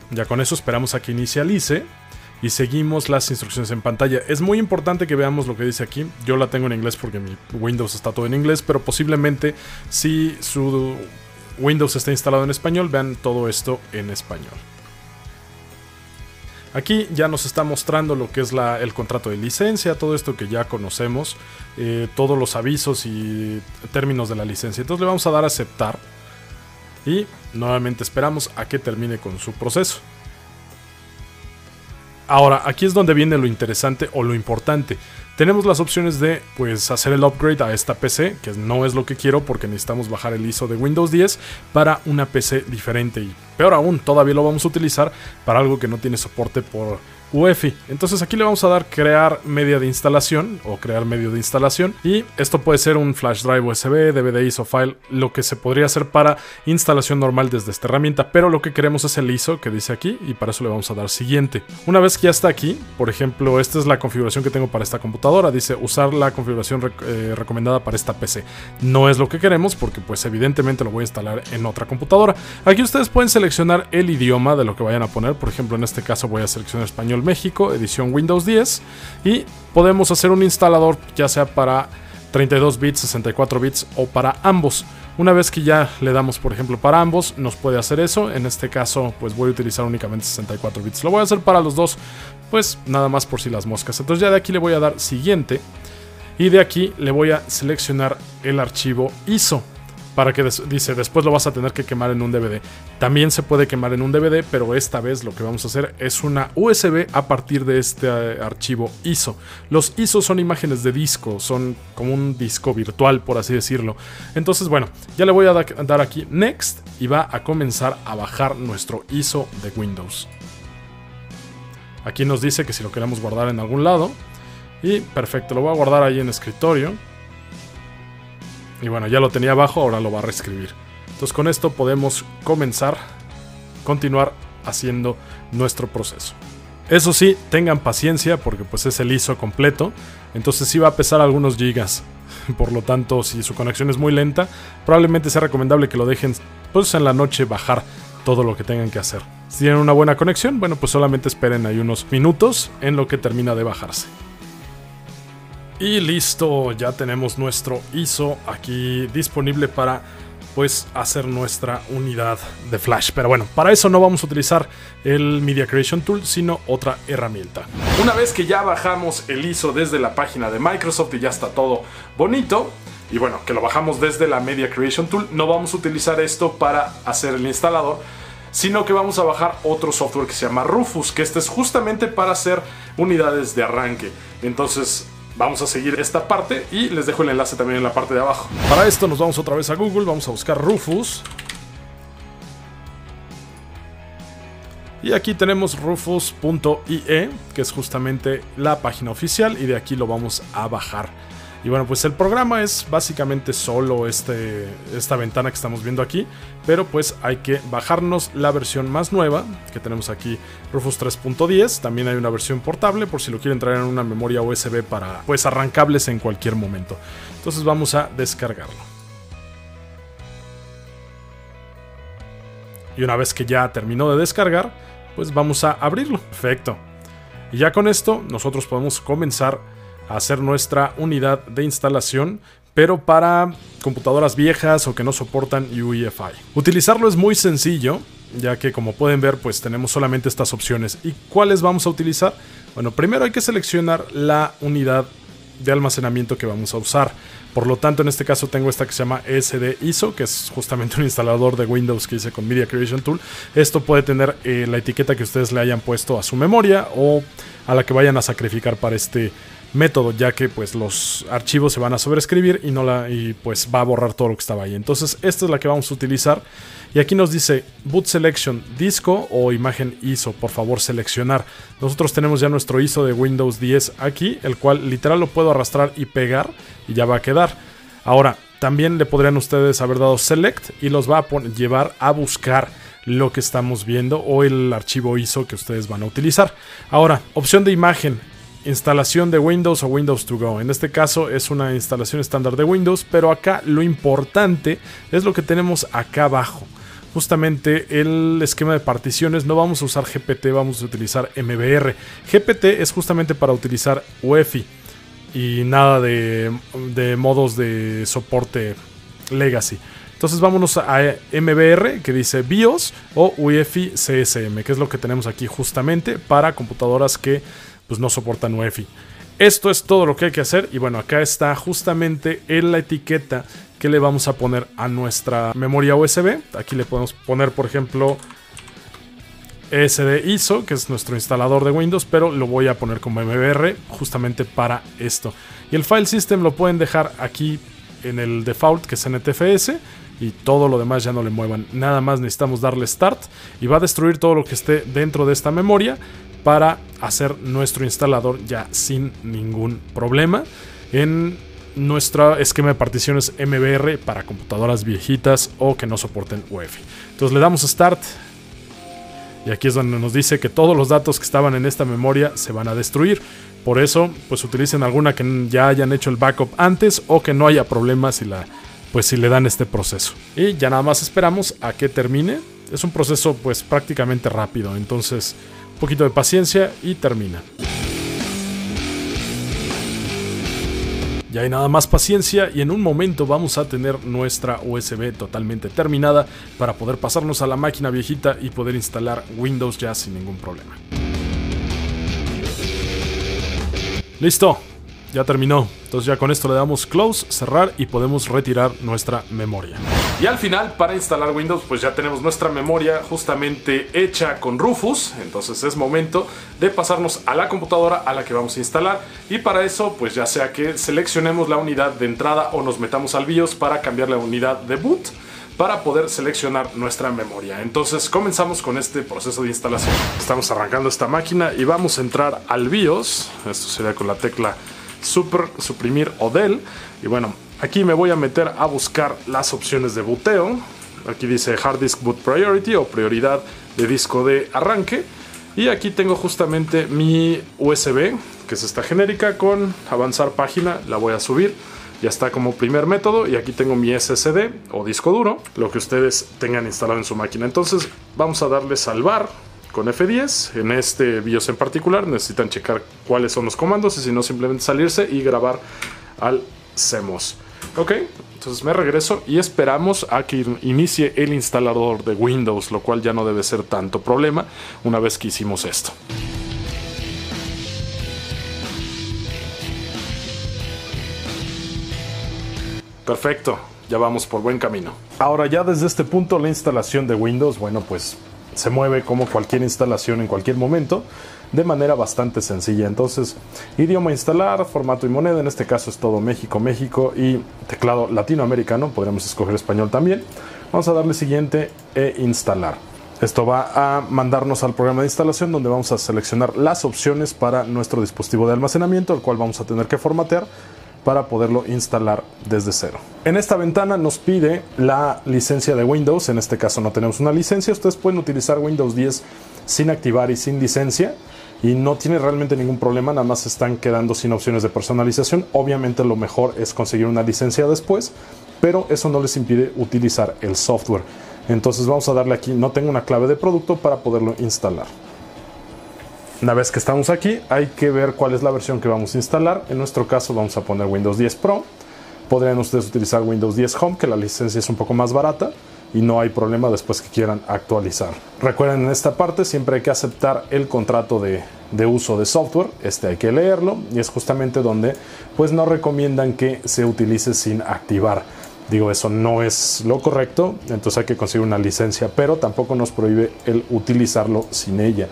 Ya con eso esperamos a que inicialice y seguimos las instrucciones en pantalla. Es muy importante que veamos lo que dice aquí. Yo la tengo en inglés porque mi Windows está todo en inglés, pero posiblemente si su Windows está instalado en español, vean todo esto en español. Aquí ya nos está mostrando lo que es el contrato de licencia, todo esto que ya conocemos, eh, todos los avisos y términos de la licencia. Entonces le vamos a dar a aceptar y nuevamente esperamos a que termine con su proceso. Ahora, aquí es donde viene lo interesante o lo importante. Tenemos las opciones de pues hacer el upgrade a esta PC, que no es lo que quiero porque necesitamos bajar el ISO de Windows 10 para una PC diferente y peor aún, todavía lo vamos a utilizar para algo que no tiene soporte por UEFI. Entonces aquí le vamos a dar crear media de instalación o crear medio de instalación y esto puede ser un flash drive USB, DVD ISO file, lo que se podría hacer para instalación normal desde esta herramienta, pero lo que queremos es el ISO que dice aquí y para eso le vamos a dar siguiente. Una vez que ya está aquí, por ejemplo, esta es la configuración que tengo para esta computadora, dice usar la configuración eh, recomendada para esta PC. No es lo que queremos porque pues evidentemente lo voy a instalar en otra computadora. Aquí ustedes pueden seleccionar el idioma de lo que vayan a poner, por ejemplo en este caso voy a seleccionar español México, edición Windows 10. Y podemos hacer un instalador ya sea para 32 bits, 64 bits o para ambos. Una vez que ya le damos, por ejemplo, para ambos, nos puede hacer eso. En este caso, pues voy a utilizar únicamente 64 bits. Lo voy a hacer para los dos, pues nada más por si las moscas. Entonces ya de aquí le voy a dar siguiente. Y de aquí le voy a seleccionar el archivo ISO para que dice después lo vas a tener que quemar en un DVD. También se puede quemar en un DVD, pero esta vez lo que vamos a hacer es una USB a partir de este eh, archivo ISO. Los ISO son imágenes de disco, son como un disco virtual, por así decirlo. Entonces, bueno, ya le voy a dar aquí Next y va a comenzar a bajar nuestro ISO de Windows. Aquí nos dice que si lo queremos guardar en algún lado. Y perfecto, lo voy a guardar ahí en escritorio. Y bueno, ya lo tenía abajo, ahora lo va a reescribir. Entonces con esto podemos comenzar, continuar haciendo nuestro proceso. Eso sí, tengan paciencia porque pues es el ISO completo, entonces sí va a pesar algunos gigas. Por lo tanto, si su conexión es muy lenta, probablemente sea recomendable que lo dejen pues en la noche bajar todo lo que tengan que hacer. Si tienen una buena conexión, bueno, pues solamente esperen ahí unos minutos en lo que termina de bajarse. Y listo, ya tenemos nuestro ISO aquí disponible para pues hacer nuestra unidad de flash. Pero bueno, para eso no vamos a utilizar el Media Creation Tool, sino otra herramienta. Una vez que ya bajamos el ISO desde la página de Microsoft y ya está todo bonito, y bueno, que lo bajamos desde la Media Creation Tool, no vamos a utilizar esto para hacer el instalador, sino que vamos a bajar otro software que se llama Rufus, que este es justamente para hacer unidades de arranque. Entonces vamos a seguir esta parte y les dejo el enlace también en la parte de abajo. Para esto nos vamos otra vez a Google, vamos a buscar Rufus. Y aquí tenemos rufus.ie, que es justamente la página oficial y de aquí lo vamos a bajar. Y bueno, pues el programa es básicamente solo este, esta ventana que estamos viendo aquí, pero pues hay que bajarnos la versión más nueva, que tenemos aquí Rufus 3.10, también hay una versión portable por si lo quieren traer en una memoria USB para pues arrancables en cualquier momento. Entonces vamos a descargarlo. Y una vez que ya terminó de descargar, pues vamos a abrirlo. Perfecto. Y ya con esto nosotros podemos comenzar a hacer nuestra unidad de instalación, pero para computadoras viejas o que no soportan UEFI. Utilizarlo es muy sencillo, ya que como pueden ver pues tenemos solamente estas opciones. ¿Y cuáles vamos a utilizar? Bueno, primero hay que seleccionar la unidad de almacenamiento que vamos a usar. Por lo tanto, en este caso tengo esta que se llama SD ISO, que es justamente un instalador de Windows que hice con Media Creation Tool. Esto puede tener eh, la etiqueta que ustedes le hayan puesto a su memoria o a la que vayan a sacrificar para este método, ya que pues los archivos se van a sobreescribir y no la y pues va a borrar todo lo que estaba ahí. Entonces, esta es la que vamos a utilizar y aquí nos dice boot selection disco o imagen ISO, por favor seleccionar. Nosotros tenemos ya nuestro ISO de Windows 10 aquí, el cual literal lo puedo arrastrar y pegar y ya va a quedar. Ahora, también le podrían ustedes haber dado select y los va a llevar a buscar lo que estamos viendo o el archivo ISO que ustedes van a utilizar. Ahora, opción de imagen instalación de Windows o Windows to Go. En este caso es una instalación estándar de Windows, pero acá lo importante es lo que tenemos acá abajo. Justamente el esquema de particiones no vamos a usar GPT, vamos a utilizar MBR. GPT es justamente para utilizar UEFI y nada de, de modos de soporte legacy. Entonces vámonos a MBR que dice BIOS o UEFI CSM, que es lo que tenemos aquí justamente para computadoras que pues no soportan UEFI. Esto es todo lo que hay que hacer y bueno, acá está justamente en la etiqueta que le vamos a poner a nuestra memoria USB. Aquí le podemos poner, por ejemplo, SD ISO, que es nuestro instalador de Windows, pero lo voy a poner como MBR justamente para esto. Y el file system lo pueden dejar aquí en el default, que es NTFS, y todo lo demás ya no le muevan. Nada más necesitamos darle start y va a destruir todo lo que esté dentro de esta memoria para hacer nuestro instalador ya sin ningún problema en nuestro esquema de particiones MBR para computadoras viejitas o que no soporten UEFI. Entonces le damos Start y aquí es donde nos dice que todos los datos que estaban en esta memoria se van a destruir. Por eso, pues utilicen alguna que ya hayan hecho el backup antes o que no haya problemas si la pues si le dan este proceso. Y ya nada más esperamos a que termine. Es un proceso pues prácticamente rápido, entonces poquito de paciencia y termina. Ya hay nada más paciencia y en un momento vamos a tener nuestra USB totalmente terminada para poder pasarnos a la máquina viejita y poder instalar Windows ya sin ningún problema. Listo, ya terminó. Entonces ya con esto le damos close, cerrar y podemos retirar nuestra memoria. Y al final, para instalar Windows, pues ya tenemos nuestra memoria justamente hecha con Rufus. Entonces es momento de pasarnos a la computadora a la que vamos a instalar. Y para eso, pues ya sea que seleccionemos la unidad de entrada o nos metamos al BIOS para cambiar la unidad de boot para poder seleccionar nuestra memoria. Entonces comenzamos con este proceso de instalación. Estamos arrancando esta máquina y vamos a entrar al BIOS. Esto sería con la tecla super, suprimir o del. Y bueno, aquí me voy a meter a buscar las opciones de boteo. Aquí dice Hard Disk Boot Priority o prioridad de disco de arranque. Y aquí tengo justamente mi USB, que es esta genérica, con avanzar página, la voy a subir. Ya está como primer método y aquí tengo mi SSD o disco duro, lo que ustedes tengan instalado en su máquina. Entonces vamos a darle salvar con F10. En este BIOS en particular necesitan checar cuáles son los comandos y si no simplemente salirse y grabar al CMOS. Ok, entonces me regreso y esperamos a que inicie el instalador de Windows, lo cual ya no debe ser tanto problema una vez que hicimos esto. Perfecto, ya vamos por buen camino. Ahora ya desde este punto la instalación de Windows, bueno pues se mueve como cualquier instalación en cualquier momento de manera bastante sencilla. Entonces, idioma instalar, formato y moneda, en este caso es todo México, México y teclado latinoamericano, podríamos escoger español también. Vamos a darle siguiente e instalar. Esto va a mandarnos al programa de instalación donde vamos a seleccionar las opciones para nuestro dispositivo de almacenamiento, el cual vamos a tener que formatear para poderlo instalar desde cero. En esta ventana nos pide la licencia de Windows, en este caso no tenemos una licencia, ustedes pueden utilizar Windows 10 sin activar y sin licencia y no tiene realmente ningún problema, nada más están quedando sin opciones de personalización. Obviamente lo mejor es conseguir una licencia después, pero eso no les impide utilizar el software. Entonces vamos a darle aquí, no tengo una clave de producto para poderlo instalar. Una vez que estamos aquí, hay que ver cuál es la versión que vamos a instalar. En nuestro caso vamos a poner Windows 10 Pro. Podrían ustedes utilizar Windows 10 Home, que la licencia es un poco más barata y no hay problema después que quieran actualizar. Recuerden en esta parte siempre hay que aceptar el contrato de, de, uso de software, este hay que leerlo y es justamente donde pues no recomiendan que se utilice sin activar. Digo, eso no es lo correcto, entonces hay que conseguir una licencia, pero tampoco nos prohíbe el utilizarlo sin ella.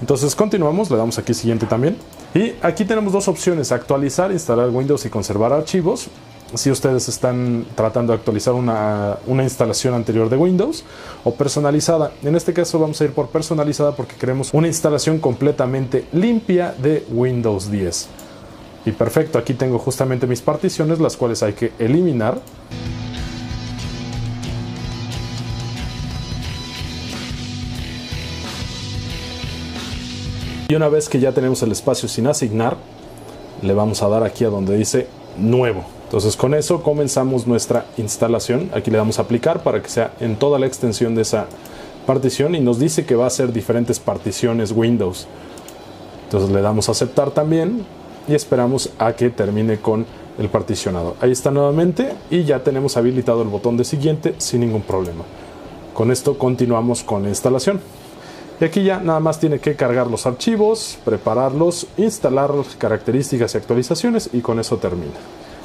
Entonces continuamos, le damos aquí siguiente también. Y aquí tenemos dos opciones, actualizar, instalar Windows y conservar archivos si ustedes están tratando de actualizar una, instalación anterior de Windows o personalizada. En este caso vamos a ir por personalizada porque queremos una instalación completamente limpia de Windows 10. Y perfecto, aquí tengo justamente mis particiones, las cuales hay que eliminar. Y una vez que ya tenemos el espacio sin asignar, le vamos a dar aquí a donde dice nuevo. Entonces con eso comenzamos nuestra instalación. Aquí le damos a aplicar para que sea en toda la extensión de esa partición y nos dice que va a ser diferentes particiones Windows. Entonces le damos a aceptar también y esperamos a que termine con el particionado. Ahí está nuevamente y ya tenemos habilitado el botón de siguiente sin ningún problema. Con esto continuamos con la instalación. Y aquí ya nada más tiene que cargar los archivos, prepararlos, instalar características y actualizaciones y con eso termina.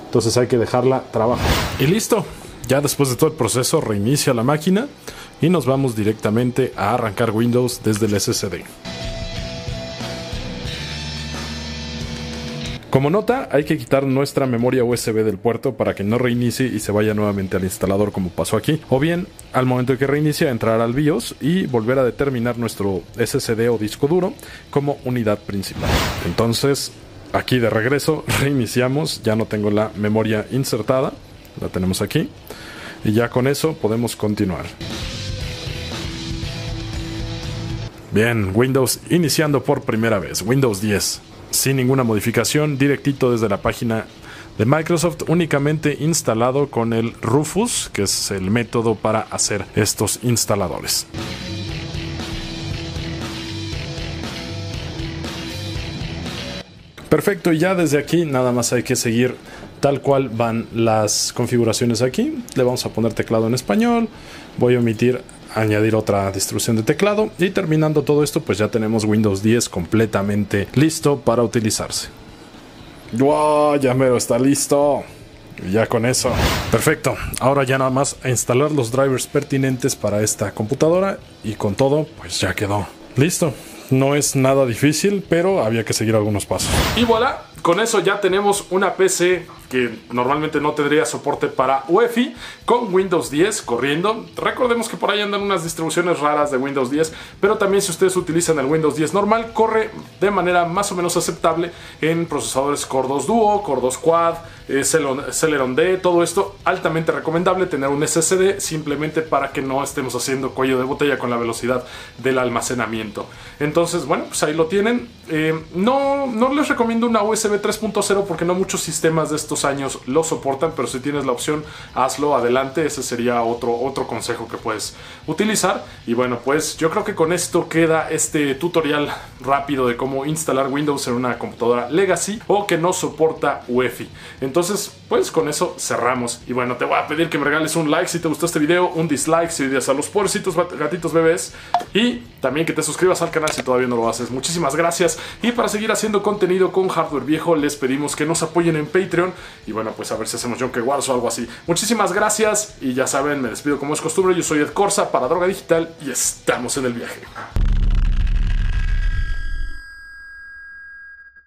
Entonces hay que dejarla trabajar. Y listo. Ya después de todo el proceso reinicia la máquina y nos vamos directamente a arrancar Windows desde el SSD. Como nota, hay que quitar nuestra memoria USB del puerto para que no reinicie y se vaya nuevamente al instalador como pasó aquí. O bien, al momento de que reinicia, entrar al BIOS y volver a determinar nuestro SSD o disco duro como unidad principal. Entonces, Aquí de regreso, reiniciamos, ya no tengo la memoria insertada, la tenemos aquí. Y ya con eso podemos continuar. Bien, Windows iniciando por primera vez, Windows 10, sin ninguna modificación, directito desde la página de Microsoft, únicamente instalado con el Rufus, que es el método para hacer estos instaladores. Perfecto, y ya desde aquí nada más hay que seguir tal cual van las configuraciones aquí. Le vamos a poner teclado en español. Voy a omitir añadir otra distribución de teclado y terminando todo esto pues ya tenemos Windows 10 completamente listo para utilizarse. ¡Wow! Ya mero está listo. ya con eso. Perfecto. Ahora ya nada más instalar los drivers pertinentes para esta computadora y con todo pues ya quedó. Listo. No es nada difícil, pero había que seguir algunos pasos. Y voilà, con eso ya tenemos una PC que normalmente no tendría soporte para UEFI con Windows 10 corriendo. Recordemos que por ahí andan unas distribuciones raras de Windows 10, pero también si ustedes utilizan el Windows 10 normal, corre de manera más o menos aceptable en procesadores Core 2 Duo, Core 2 Quad, eh, Celeron D, todo esto altamente recomendable tener un SSD simplemente para que no estemos haciendo cuello de botella con la velocidad del almacenamiento. Entonces, bueno, pues ahí lo tienen. Eh, no, no les recomiendo una USB 3.0 porque no muchos sistemas de estos años lo soportan, pero si tienes la opción, hazlo adelante. Ese sería otro, otro consejo que puedes utilizar. Y bueno, pues yo creo que con esto queda este tutorial rápido de cómo instalar Windows en una computadora Legacy o que no soporta UEFI. Entonces, pues con eso cerramos. Y bueno, te voy a pedir que me regales un like si te gustó este video, un dislike si odias a los pobrecitos gatitos bebés y también que te suscribas al canal si todavía no lo haces. Muchísimas gracias. Y para seguir haciendo contenido con hardware viejo, les pedimos que nos apoyen en Patreon Y bueno, pues a ver si hacemos Junker Wars o algo así. Muchísimas gracias y ya saben, me despido como es costumbre. Yo soy Ed Corsa para Droga Digital y estamos en el viaje.